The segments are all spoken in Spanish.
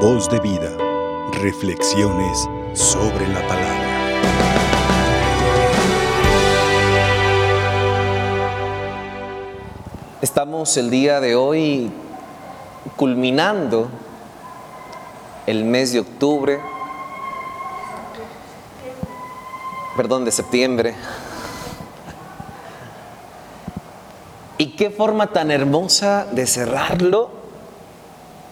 Voz de vida. Reflexiones sobre la palabra. Estamos el día de hoy culminando el mes de octubre, perdón, de septiembre. Y qué forma tan hermosa de cerrarlo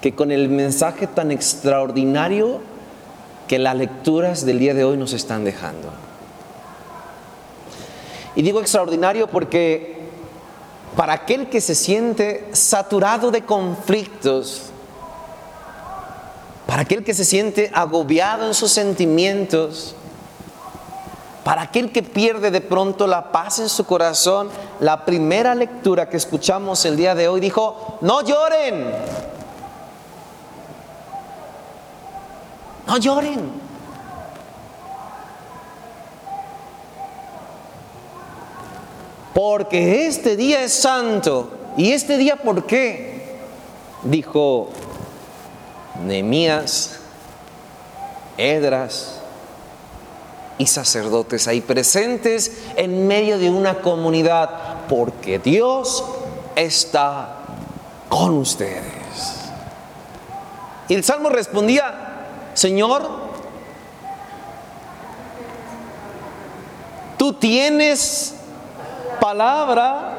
que con el mensaje tan extraordinario que las lecturas del día de hoy nos están dejando. Y digo extraordinario porque para aquel que se siente saturado de conflictos, para aquel que se siente agobiado en sus sentimientos, para aquel que pierde de pronto la paz en su corazón, la primera lectura que escuchamos el día de hoy dijo, no lloren, no lloren. Porque este día es santo. ¿Y este día por qué? Dijo Nehemías, Edras, y sacerdotes ahí presentes en medio de una comunidad, porque Dios está con ustedes. Y el Salmo respondía, Señor, tú tienes palabra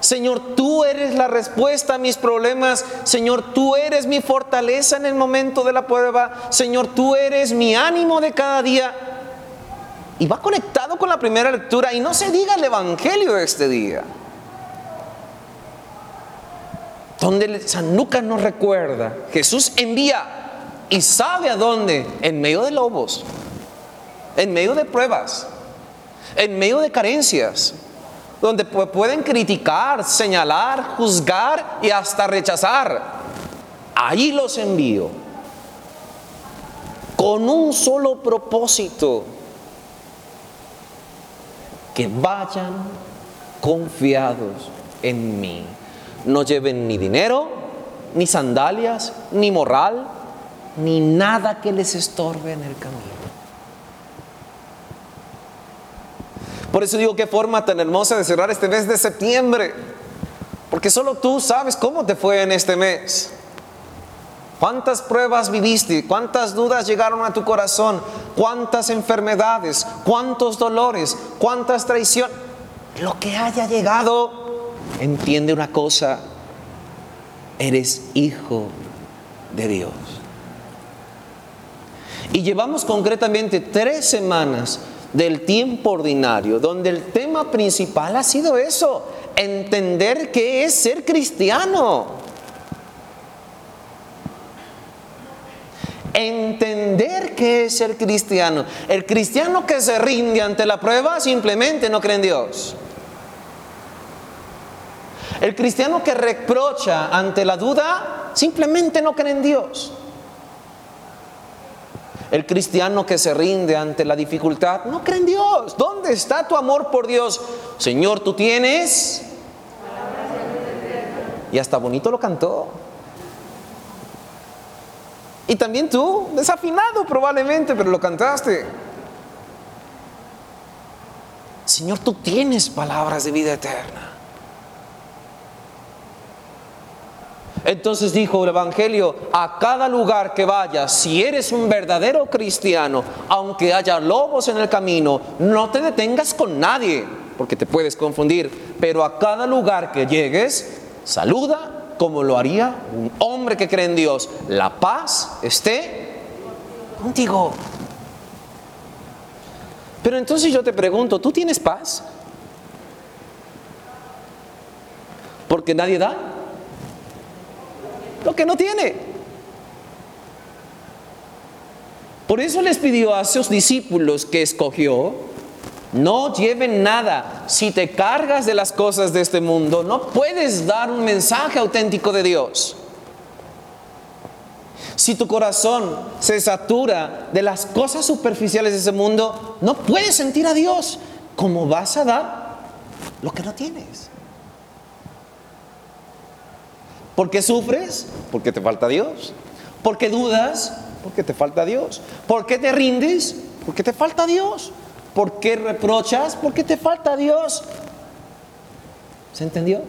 Señor, tú eres la respuesta a mis problemas. Señor, tú eres mi fortaleza en el momento de la prueba. Señor, tú eres mi ánimo de cada día. Y va conectado con la primera lectura. Y no se diga el Evangelio de este día. Donde San Lucas nos recuerda, Jesús envía y sabe a dónde, en medio de lobos, en medio de pruebas, en medio de carencias, donde pueden criticar, señalar, juzgar y hasta rechazar. Ahí los envío con un solo propósito, que vayan confiados en mí. No lleven ni dinero, ni sandalias, ni moral, ni nada que les estorbe en el camino. Por eso digo qué forma tan hermosa de cerrar este mes de septiembre. Porque solo tú sabes cómo te fue en este mes. ¿Cuántas pruebas viviste? ¿Cuántas dudas llegaron a tu corazón? ¿Cuántas enfermedades? ¿Cuántos dolores? ¿Cuántas traiciones? Lo que haya llegado, entiende una cosa, eres hijo de Dios. Y llevamos concretamente tres semanas del tiempo ordinario, donde el tema principal ha sido eso, entender qué es ser cristiano. Entender qué es ser cristiano. El cristiano que se rinde ante la prueba simplemente no cree en Dios. El cristiano que reprocha ante la duda simplemente no cree en Dios. El cristiano que se rinde ante la dificultad no cree en Dios. ¿Dónde está tu amor por Dios? Señor, tú tienes. Y hasta bonito lo cantó. Y también tú, desafinado probablemente, pero lo cantaste. Señor, tú tienes palabras de vida eterna. Entonces dijo el Evangelio, a cada lugar que vayas, si eres un verdadero cristiano, aunque haya lobos en el camino, no te detengas con nadie, porque te puedes confundir, pero a cada lugar que llegues, saluda como lo haría un hombre que cree en Dios. La paz esté contigo. Pero entonces yo te pregunto, ¿tú tienes paz? Porque nadie da lo que no tiene. Por eso les pidió a sus discípulos que escogió, no lleven nada. Si te cargas de las cosas de este mundo, no puedes dar un mensaje auténtico de Dios. Si tu corazón se satura de las cosas superficiales de ese mundo, no puedes sentir a Dios. ¿Cómo vas a dar lo que no tienes? ¿Por qué sufres? Porque te falta Dios. ¿Por qué dudas? Porque te falta Dios. ¿Por qué te rindes? Porque te falta Dios. ¿Por qué reprochas? Porque te falta Dios. ¿Se entendió?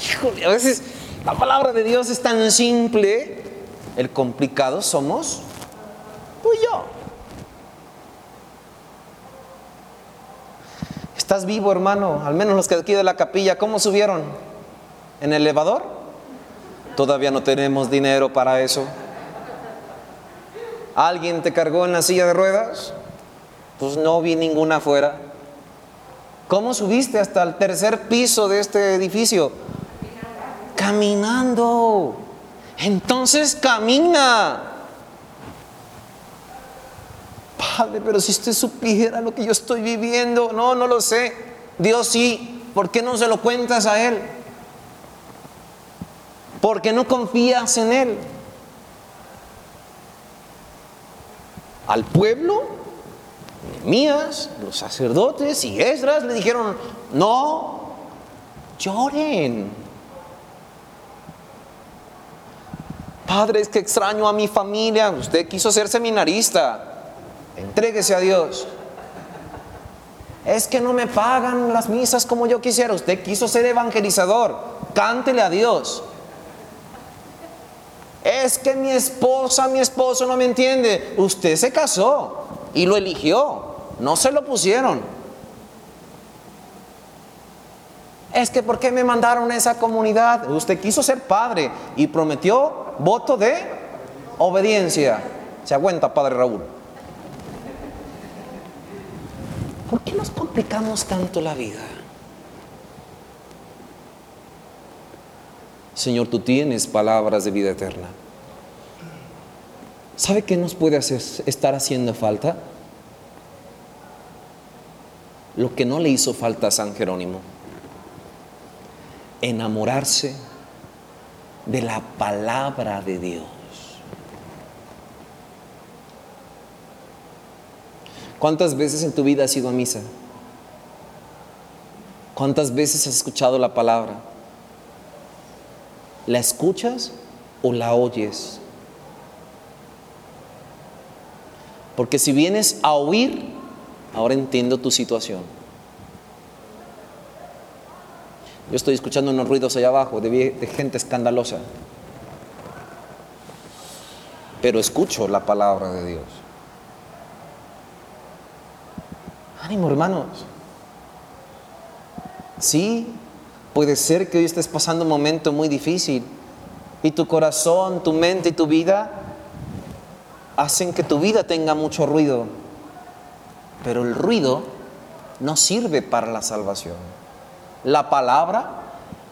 Híjole, a veces la palabra de Dios es tan simple, el complicado somos tú y yo. ¿Estás vivo, hermano? Al menos los que aquí de la capilla, ¿cómo subieron? ¿En el elevador? Todavía no tenemos dinero para eso. ¿Alguien te cargó en la silla de ruedas? Pues no vi ninguna afuera. ¿Cómo subiste hasta el tercer piso de este edificio? Caminando. Entonces camina. Padre, pero si usted supiera lo que yo estoy viviendo, no, no lo sé. Dios sí, ¿por qué no se lo cuentas a Él? ¿Por qué no confías en Él? Al pueblo, mías, los sacerdotes y Esdras le dijeron, no, lloren. Padre, es que extraño a mi familia. Usted quiso ser seminarista. Entréguese a Dios. Es que no me pagan las misas como yo quisiera. Usted quiso ser evangelizador. Cántele a Dios. Es que mi esposa, mi esposo no me entiende. Usted se casó y lo eligió. No se lo pusieron. Es que ¿por qué me mandaron a esa comunidad? Usted quiso ser padre y prometió voto de obediencia. Se aguanta, Padre Raúl. ¿Por qué nos complicamos tanto la vida? Señor, tú tienes palabras de vida eterna. ¿Sabe qué nos puede estar haciendo falta? Lo que no le hizo falta a San Jerónimo. Enamorarse de la palabra de Dios. ¿Cuántas veces en tu vida has ido a misa? ¿Cuántas veces has escuchado la palabra? ¿La escuchas o la oyes? Porque si vienes a oír, ahora entiendo tu situación. Yo estoy escuchando unos ruidos allá abajo de, de gente escandalosa. Pero escucho la palabra de Dios. Ánimo, hermanos. Sí, puede ser que hoy estés pasando un momento muy difícil y tu corazón, tu mente y tu vida hacen que tu vida tenga mucho ruido. Pero el ruido no sirve para la salvación. La palabra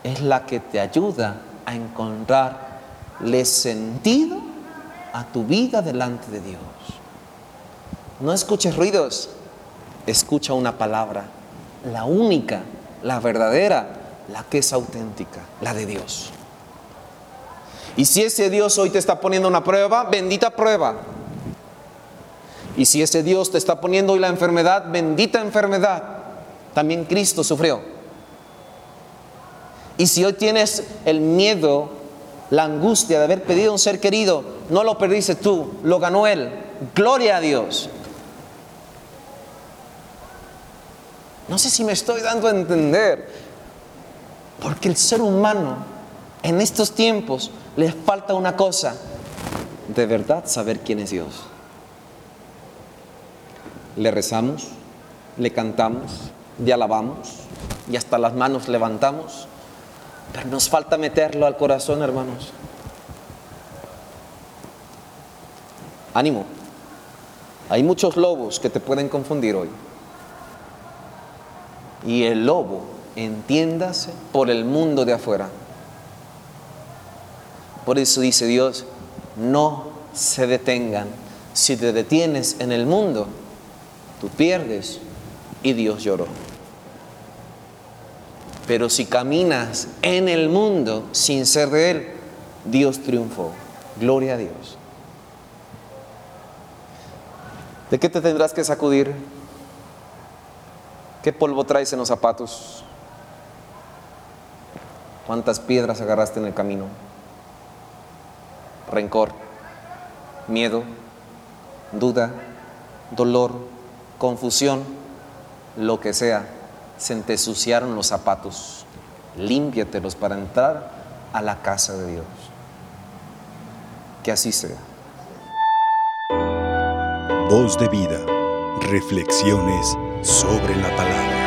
es la que te ayuda a encontrarle sentido a tu vida delante de Dios. No escuches ruidos, escucha una palabra, la única, la verdadera, la que es auténtica, la de Dios. Y si ese Dios hoy te está poniendo una prueba, bendita prueba. Y si ese Dios te está poniendo hoy la enfermedad, bendita enfermedad. También Cristo sufrió. Y si hoy tienes el miedo, la angustia de haber pedido un ser querido, no lo perdiste tú, lo ganó Él. Gloria a Dios. No sé si me estoy dando a entender, porque el ser humano en estos tiempos le falta una cosa, de verdad saber quién es Dios. Le rezamos, le cantamos, le alabamos y hasta las manos levantamos, pero nos falta meterlo al corazón, hermanos. Ánimo. Hay muchos lobos que te pueden confundir hoy. Y el lobo, entiéndase, por el mundo de afuera. Por eso dice Dios, no se detengan. Si te detienes en el mundo, tú pierdes y Dios lloró. Pero si caminas en el mundo sin ser de Él, Dios triunfó. Gloria a Dios. ¿De qué te tendrás que sacudir? ¿Qué polvo traes en los zapatos? ¿Cuántas piedras agarraste en el camino? Rencor, miedo, duda, dolor, confusión, lo que sea. Se te los zapatos. Límpiatelos para entrar a la casa de Dios. Que así sea. Voz de vida. Reflexiones sobre la palabra.